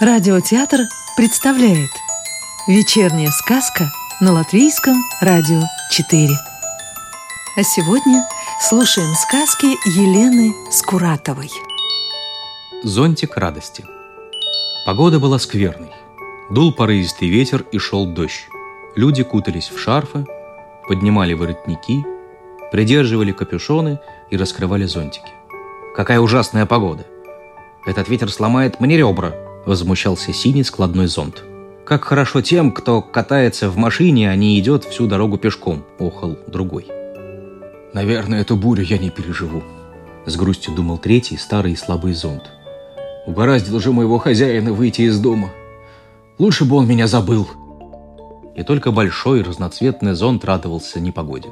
Радиотеатр представляет Вечерняя сказка на Латвийском радио 4 А сегодня слушаем сказки Елены Скуратовой Зонтик радости Погода была скверной. Дул порывистый ветер и шел дождь. Люди кутались в шарфы, поднимали воротники, придерживали капюшоны и раскрывали зонтики. Какая ужасная погода! Этот ветер сломает мне ребра, возмущался синий складной зонт. Как хорошо тем, кто катается в машине, а не идет всю дорогу пешком, охал другой. Наверное, эту бурю я не переживу, с грустью думал третий, старый и слабый зонт. Угораздило же моего хозяина выйти из дома. Лучше бы он меня забыл. И только большой разноцветный зонт радовался непогоде.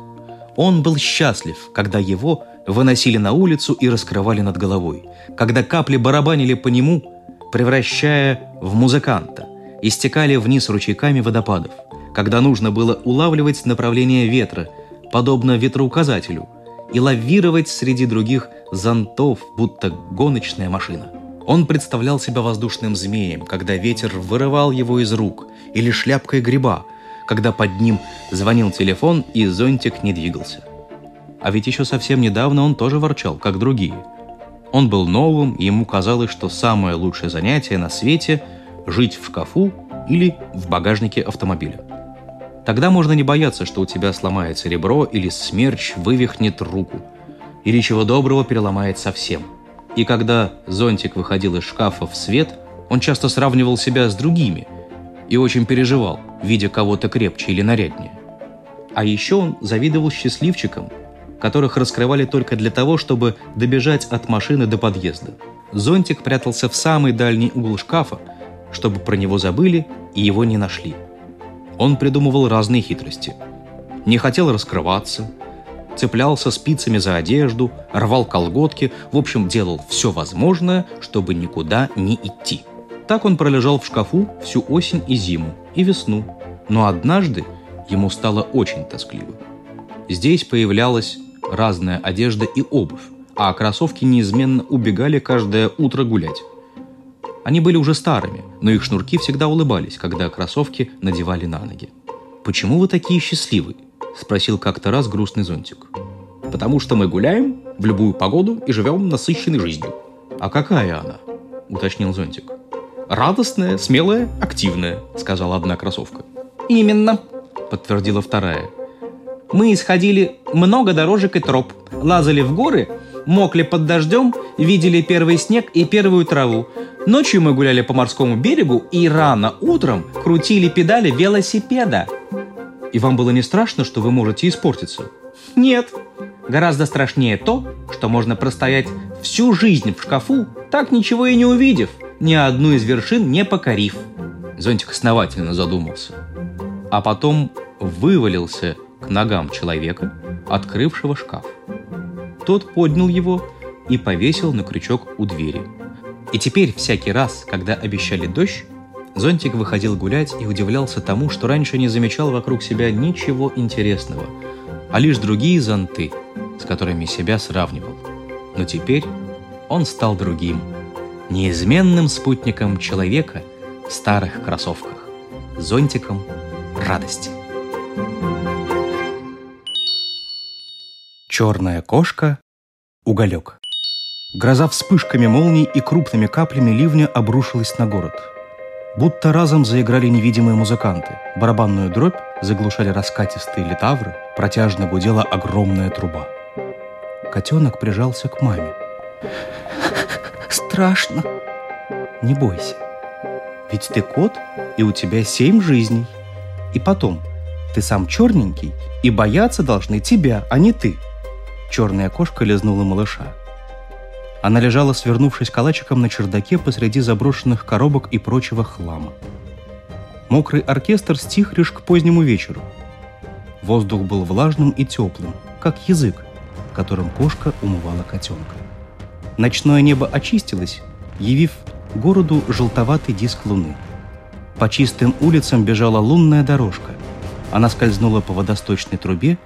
Он был счастлив, когда его выносили на улицу и раскрывали над головой, когда капли барабанили по нему, превращая в музыканта, и стекали вниз ручейками водопадов, когда нужно было улавливать направление ветра, подобно ветроуказателю, и лавировать среди других зонтов, будто гоночная машина. Он представлял себя воздушным змеем, когда ветер вырывал его из рук, или шляпкой гриба, когда под ним звонил телефон и зонтик не двигался. А ведь еще совсем недавно он тоже ворчал, как другие. Он был новым, и ему казалось, что самое лучшее занятие на свете – жить в шкафу или в багажнике автомобиля. Тогда можно не бояться, что у тебя сломается ребро или смерч вывихнет руку, или чего доброго переломает совсем. И когда зонтик выходил из шкафа в свет, он часто сравнивал себя с другими и очень переживал, видя кого-то крепче или наряднее. А еще он завидовал счастливчикам, которых раскрывали только для того, чтобы добежать от машины до подъезда. Зонтик прятался в самый дальний угол шкафа, чтобы про него забыли и его не нашли. Он придумывал разные хитрости. Не хотел раскрываться, цеплялся спицами за одежду, рвал колготки, в общем, делал все возможное, чтобы никуда не идти. Так он пролежал в шкафу всю осень и зиму, и весну. Но однажды ему стало очень тоскливо. Здесь появлялась разная одежда и обувь, а кроссовки неизменно убегали каждое утро гулять. Они были уже старыми, но их шнурки всегда улыбались, когда кроссовки надевали на ноги. «Почему вы такие счастливые?» – спросил как-то раз грустный зонтик. «Потому что мы гуляем в любую погоду и живем насыщенной жизнью». «А какая она?» – уточнил зонтик. «Радостная, смелая, активная», – сказала одна кроссовка. «Именно», – подтвердила вторая. «Мы исходили много дорожек и троп, лазали в горы, мокли под дождем, видели первый снег и первую траву. Ночью мы гуляли по морскому берегу и рано утром крутили педали велосипеда». «И вам было не страшно, что вы можете испортиться?» «Нет. Гораздо страшнее то, что можно простоять всю жизнь в шкафу, так ничего и не увидев – ни одну из вершин не покорив. Зонтик основательно задумался. А потом вывалился к ногам человека, открывшего шкаф. Тот поднял его и повесил на крючок у двери. И теперь всякий раз, когда обещали дождь, Зонтик выходил гулять и удивлялся тому, что раньше не замечал вокруг себя ничего интересного, а лишь другие зонты, с которыми себя сравнивал. Но теперь он стал другим – неизменным спутником человека в старых кроссовках, зонтиком радости. Черная кошка, уголек. Гроза вспышками молний и крупными каплями ливня обрушилась на город. Будто разом заиграли невидимые музыканты. Барабанную дробь заглушали раскатистые литавры, протяжно гудела огромная труба. Котенок прижался к маме страшно. Не бойся. Ведь ты кот, и у тебя семь жизней. И потом, ты сам черненький, и бояться должны тебя, а не ты. Черная кошка лизнула малыша. Она лежала, свернувшись калачиком на чердаке посреди заброшенных коробок и прочего хлама. Мокрый оркестр стих лишь к позднему вечеру. Воздух был влажным и теплым, как язык, которым кошка умывала котенка. Ночное небо очистилось, явив городу желтоватый диск луны. По чистым улицам бежала лунная дорожка. Она скользнула по водосточной трубе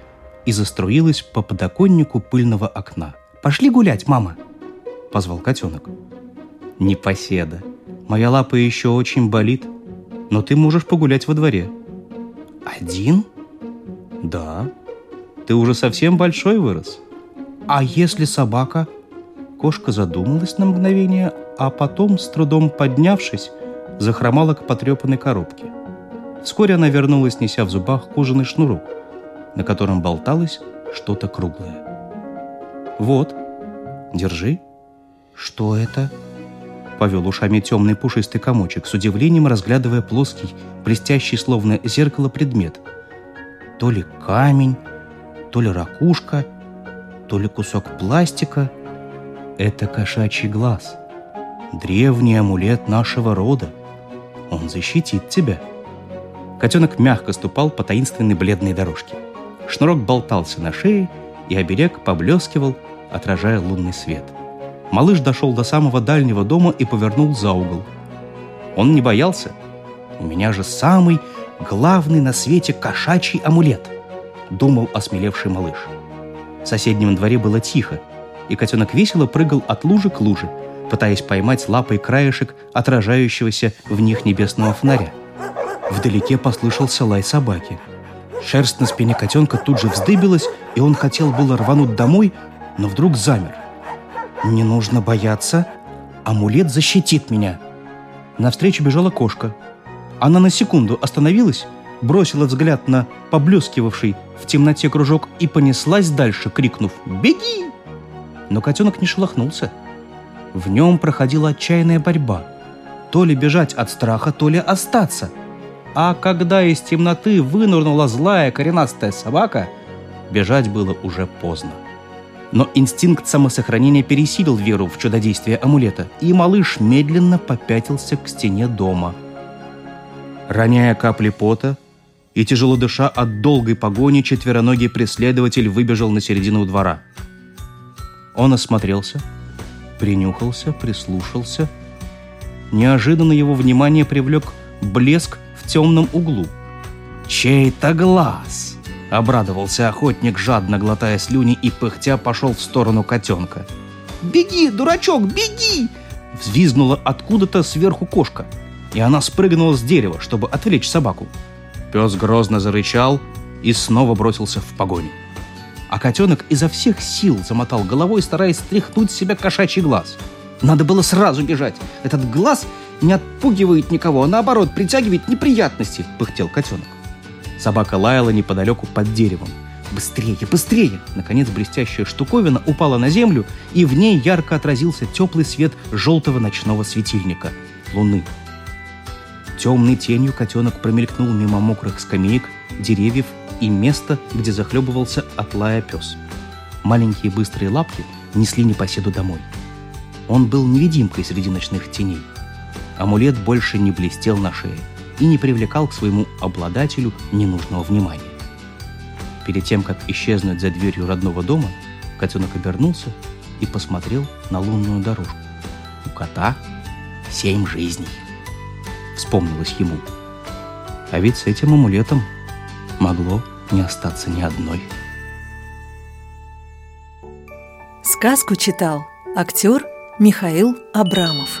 и заструилась по подоконнику пыльного окна. «Пошли гулять, мама!» — позвал котенок. «Непоседа! Моя лапа еще очень болит, но ты можешь погулять во дворе. Один? Да. Ты уже совсем большой вырос. А если собака? Кошка задумалась на мгновение, а потом, с трудом поднявшись, захромала к потрепанной коробке. Вскоре она вернулась, неся в зубах кожаный шнурок, на котором болталось что-то круглое. «Вот, держи». «Что это?» Повел ушами темный пушистый комочек, с удивлением разглядывая плоский, блестящий словно зеркало предмет. То ли камень, то ли ракушка, то ли кусок пластика. Это кошачий глаз. Древний амулет нашего рода. Он защитит тебя. Котенок мягко ступал по таинственной бледной дорожке. Шнурок болтался на шее, и оберег поблескивал, отражая лунный свет. Малыш дошел до самого дальнего дома и повернул за угол. Он не боялся. «У меня же самый главный на свете кошачий амулет», — думал осмелевший малыш. В соседнем дворе было тихо, и котенок весело прыгал от лужи к луже, пытаясь поймать лапой краешек отражающегося в них небесного фонаря. Вдалеке послышался лай собаки. Шерсть на спине котенка тут же вздыбилась, и он хотел было рвануть домой, но вдруг замер. «Не нужно бояться. Амулет защитит меня». Навстречу бежала кошка. Она на секунду остановилась, бросила взгляд на поблескивавший в темноте кружок и понеслась дальше, крикнув «Беги!». Но котенок не шелохнулся. В нем проходила отчаянная борьба. То ли бежать от страха, то ли остаться. А когда из темноты вынырнула злая коренастая собака, бежать было уже поздно. Но инстинкт самосохранения пересилил веру в чудодействие амулета, и малыш медленно попятился к стене дома. Роняя капли пота и тяжело дыша от долгой погони, четвероногий преследователь выбежал на середину двора. Он осмотрелся, принюхался, прислушался. Неожиданно его внимание привлек блеск темном углу. «Чей-то глаз!» Обрадовался охотник, жадно глотая слюни и пыхтя пошел в сторону котенка. «Беги, дурачок, беги!» Взвизгнула откуда-то сверху кошка, и она спрыгнула с дерева, чтобы отвлечь собаку. Пес грозно зарычал и снова бросился в погоню. А котенок изо всех сил замотал головой, стараясь стряхнуть с себя кошачий глаз. Надо было сразу бежать. Этот глаз не отпугивает никого, а наоборот притягивает неприятности, пыхтел котенок. Собака лаяла неподалеку под деревом. «Быстрее, быстрее!» Наконец блестящая штуковина упала на землю, и в ней ярко отразился теплый свет желтого ночного светильника — луны. Темной тенью котенок промелькнул мимо мокрых скамеек, деревьев и места, где захлебывался от лая пес. Маленькие быстрые лапки несли непоседу домой. Он был невидимкой среди ночных теней. Амулет больше не блестел на шее и не привлекал к своему обладателю ненужного внимания. Перед тем, как исчезнуть за дверью родного дома, котенок обернулся и посмотрел на лунную дорожку. У кота семь жизней. Вспомнилось ему. А ведь с этим амулетом могло не остаться ни одной. Сказку читал актер Михаил Абрамов.